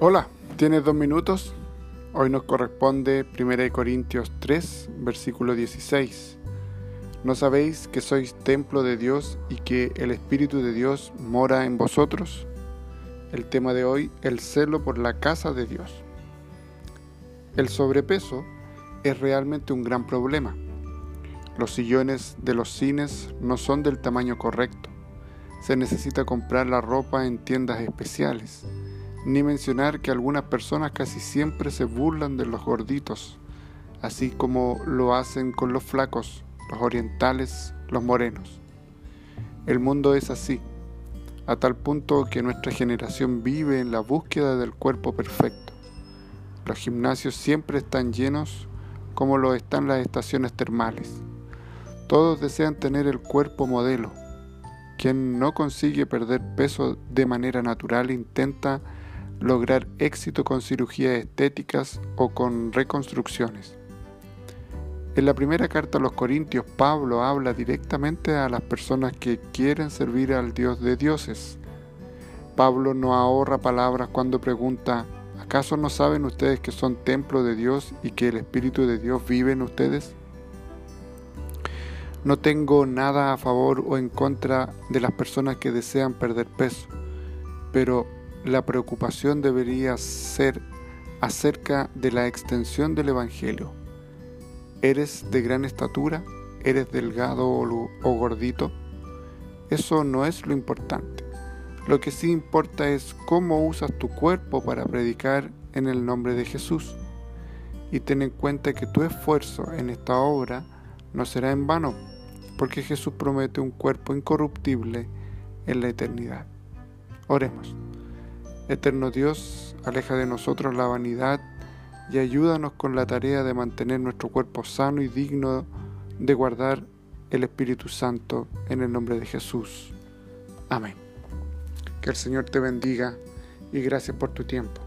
Hola, ¿tienes dos minutos? Hoy nos corresponde 1 Corintios 3, versículo 16. ¿No sabéis que sois templo de Dios y que el Espíritu de Dios mora en vosotros? El tema de hoy, el celo por la casa de Dios. El sobrepeso es realmente un gran problema. Los sillones de los cines no son del tamaño correcto. Se necesita comprar la ropa en tiendas especiales ni mencionar que algunas personas casi siempre se burlan de los gorditos, así como lo hacen con los flacos, los orientales, los morenos. El mundo es así, a tal punto que nuestra generación vive en la búsqueda del cuerpo perfecto. Los gimnasios siempre están llenos como lo están las estaciones termales. Todos desean tener el cuerpo modelo. Quien no consigue perder peso de manera natural intenta lograr éxito con cirugías estéticas o con reconstrucciones. En la primera carta a los Corintios, Pablo habla directamente a las personas que quieren servir al Dios de dioses. Pablo no ahorra palabras cuando pregunta, ¿acaso no saben ustedes que son templo de Dios y que el Espíritu de Dios vive en ustedes? No tengo nada a favor o en contra de las personas que desean perder peso, pero la preocupación debería ser acerca de la extensión del Evangelio. ¿Eres de gran estatura? ¿Eres delgado o gordito? Eso no es lo importante. Lo que sí importa es cómo usas tu cuerpo para predicar en el nombre de Jesús. Y ten en cuenta que tu esfuerzo en esta obra no será en vano, porque Jesús promete un cuerpo incorruptible en la eternidad. Oremos. Eterno Dios, aleja de nosotros la vanidad y ayúdanos con la tarea de mantener nuestro cuerpo sano y digno de guardar el Espíritu Santo en el nombre de Jesús. Amén. Que el Señor te bendiga y gracias por tu tiempo.